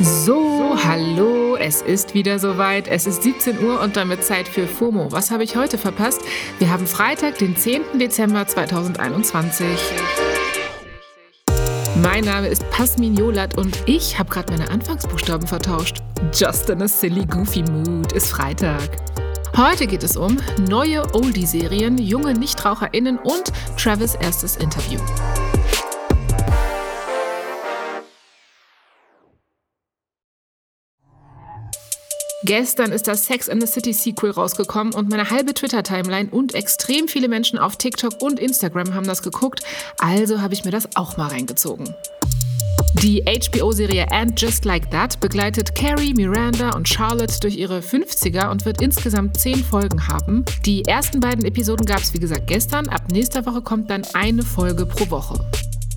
So, hallo, es ist wieder soweit. Es ist 17 Uhr und damit Zeit für FOMO. Was habe ich heute verpasst? Wir haben Freitag, den 10. Dezember 2021. Mein Name ist Pasmin Jolat und ich habe gerade meine Anfangsbuchstaben vertauscht. Just in a silly, goofy mood ist Freitag. Heute geht es um neue Oldie-Serien, junge NichtraucherInnen und Travis erstes Interview. Gestern ist das Sex and the City Sequel rausgekommen und meine halbe Twitter-Timeline und extrem viele Menschen auf TikTok und Instagram haben das geguckt, also habe ich mir das auch mal reingezogen. Die HBO-Serie And Just Like That begleitet Carrie, Miranda und Charlotte durch ihre 50er und wird insgesamt 10 Folgen haben. Die ersten beiden Episoden gab es wie gesagt gestern, ab nächster Woche kommt dann eine Folge pro Woche.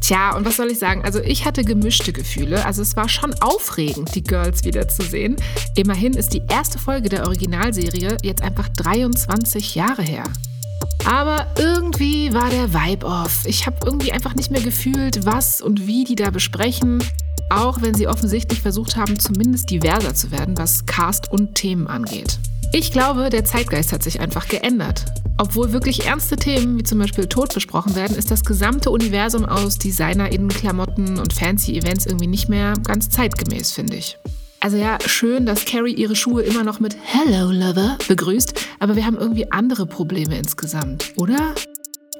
Tja, und was soll ich sagen? Also ich hatte gemischte Gefühle. Also es war schon aufregend, die Girls wiederzusehen. Immerhin ist die erste Folge der Originalserie jetzt einfach 23 Jahre her. Aber irgendwie war der Vibe off. Ich habe irgendwie einfach nicht mehr gefühlt, was und wie die da besprechen. Auch wenn sie offensichtlich versucht haben, zumindest diverser zu werden, was Cast und Themen angeht. Ich glaube, der Zeitgeist hat sich einfach geändert. Obwohl wirklich ernste Themen wie zum Beispiel Tod besprochen werden, ist das gesamte Universum aus DesignerInnen-Klamotten und fancy Events irgendwie nicht mehr ganz zeitgemäß, finde ich. Also ja, schön, dass Carrie ihre Schuhe immer noch mit Hello Lover begrüßt, aber wir haben irgendwie andere Probleme insgesamt, oder?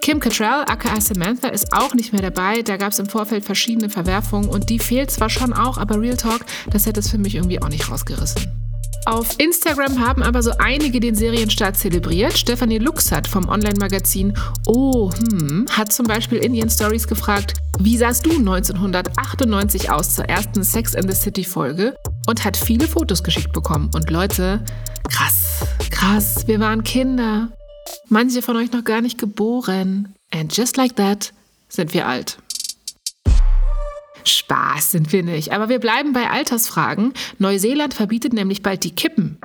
Kim Cattrall, aka Samantha, ist auch nicht mehr dabei. Da gab es im Vorfeld verschiedene Verwerfungen und die fehlt zwar schon auch, aber Real Talk, das hätte es für mich irgendwie auch nicht rausgerissen. Auf Instagram haben aber so einige den Serienstart zelebriert. Stephanie Luxat vom Online-Magazin Oh, hm, hat zum Beispiel in ihren Stories gefragt, wie sahst du 1998 aus zur ersten Sex and the City Folge? Und hat viele Fotos geschickt bekommen. Und Leute, krass, krass, wir waren Kinder. Manche von euch noch gar nicht geboren. And just like that sind wir alt. Spaß sind wir nicht. Aber wir bleiben bei Altersfragen. Neuseeland verbietet nämlich bald die Kippen.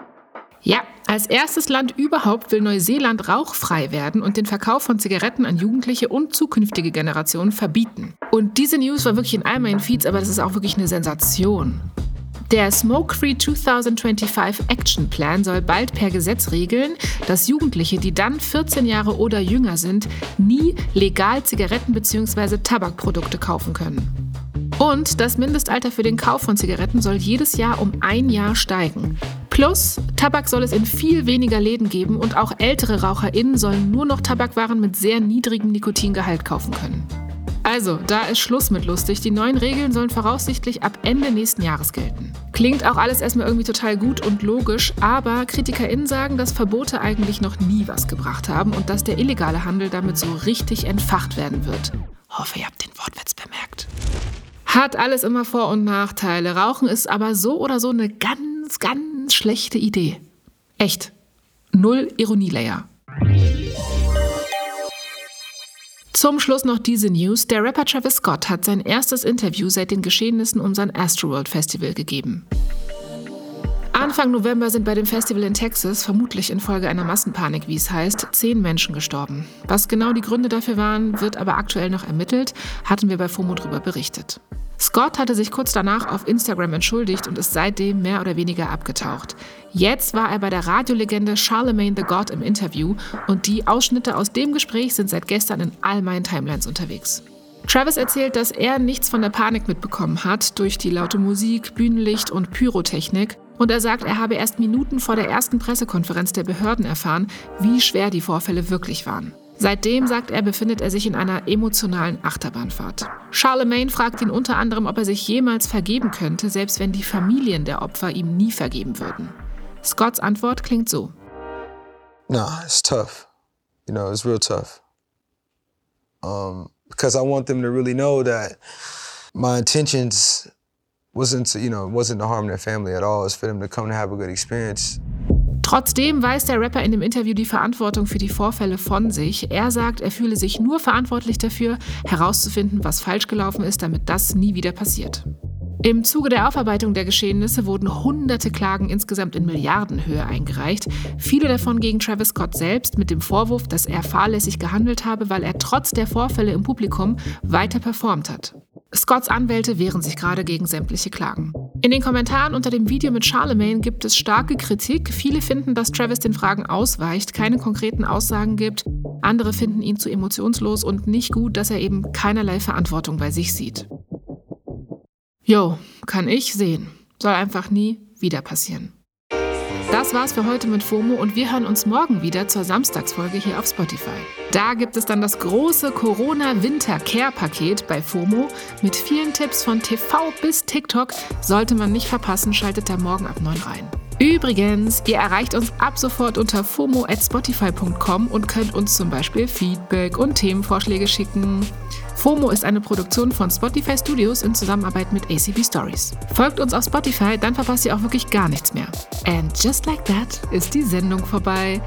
Ja, als erstes Land überhaupt will Neuseeland rauchfrei werden und den Verkauf von Zigaretten an Jugendliche und zukünftige Generationen verbieten. Und diese News war wirklich in all meinen Feeds, aber das ist auch wirklich eine Sensation. Der Smoke Free 2025 Action Plan soll bald per Gesetz regeln, dass Jugendliche, die dann 14 Jahre oder jünger sind, nie legal Zigaretten bzw. Tabakprodukte kaufen können. Und das Mindestalter für den Kauf von Zigaretten soll jedes Jahr um ein Jahr steigen. Plus, Tabak soll es in viel weniger Läden geben und auch ältere RaucherInnen sollen nur noch Tabakwaren mit sehr niedrigem Nikotingehalt kaufen können. Also, da ist Schluss mit lustig. Die neuen Regeln sollen voraussichtlich ab Ende nächsten Jahres gelten. Klingt auch alles erstmal irgendwie total gut und logisch, aber KritikerInnen sagen, dass Verbote eigentlich noch nie was gebracht haben und dass der illegale Handel damit so richtig entfacht werden wird. Hoffe, ihr habt den. Hat alles immer Vor- und Nachteile. Rauchen ist aber so oder so eine ganz, ganz schlechte Idee. Echt. Null Ironielayer. Zum Schluss noch diese News. Der Rapper Travis Scott hat sein erstes Interview seit den Geschehnissen um sein Astroworld Festival gegeben. Anfang November sind bei dem Festival in Texas, vermutlich infolge einer Massenpanik, wie es heißt, zehn Menschen gestorben. Was genau die Gründe dafür waren, wird aber aktuell noch ermittelt, hatten wir bei FOMO darüber berichtet. Scott hatte sich kurz danach auf Instagram entschuldigt und ist seitdem mehr oder weniger abgetaucht. Jetzt war er bei der Radiolegende Charlemagne the God im Interview und die Ausschnitte aus dem Gespräch sind seit gestern in all meinen Timelines unterwegs. Travis erzählt, dass er nichts von der Panik mitbekommen hat durch die laute Musik, Bühnenlicht und Pyrotechnik. Und er sagt, er habe erst Minuten vor der ersten Pressekonferenz der Behörden erfahren, wie schwer die Vorfälle wirklich waren. Seitdem, sagt er, befindet er sich in einer emotionalen Achterbahnfahrt. Charlemagne fragt ihn unter anderem, ob er sich jemals vergeben könnte, selbst wenn die Familien der Opfer ihm nie vergeben würden. Scotts Antwort klingt so. Nah, it's tough. You know, it's real tough. Um, because I want them to really know that my intentions wasn't to, you know, wasn't to harm their family at all. It's for them to come to have a good experience. Trotzdem weist der Rapper in dem Interview die Verantwortung für die Vorfälle von sich. Er sagt, er fühle sich nur verantwortlich dafür, herauszufinden, was falsch gelaufen ist, damit das nie wieder passiert. Im Zuge der Aufarbeitung der Geschehnisse wurden hunderte Klagen insgesamt in Milliardenhöhe eingereicht, viele davon gegen Travis Scott selbst mit dem Vorwurf, dass er fahrlässig gehandelt habe, weil er trotz der Vorfälle im Publikum weiter performt hat. Scotts Anwälte wehren sich gerade gegen sämtliche Klagen. In den Kommentaren unter dem Video mit Charlemagne gibt es starke Kritik. Viele finden, dass Travis den Fragen ausweicht, keine konkreten Aussagen gibt. Andere finden ihn zu emotionslos und nicht gut, dass er eben keinerlei Verantwortung bei sich sieht. Jo, kann ich sehen. Soll einfach nie wieder passieren. Das war's für heute mit FOMO und wir hören uns morgen wieder zur Samstagsfolge hier auf Spotify. Da gibt es dann das große Corona-Winter-Care-Paket bei FOMO mit vielen Tipps von TV bis TikTok. Sollte man nicht verpassen, schaltet da morgen ab 9 rein. Übrigens, ihr erreicht uns ab sofort unter fomo at spotify.com und könnt uns zum Beispiel Feedback und Themenvorschläge schicken. FOMO ist eine Produktion von Spotify Studios in Zusammenarbeit mit ACB Stories. Folgt uns auf Spotify, dann verpasst ihr auch wirklich gar nichts mehr. And just like that ist die Sendung vorbei.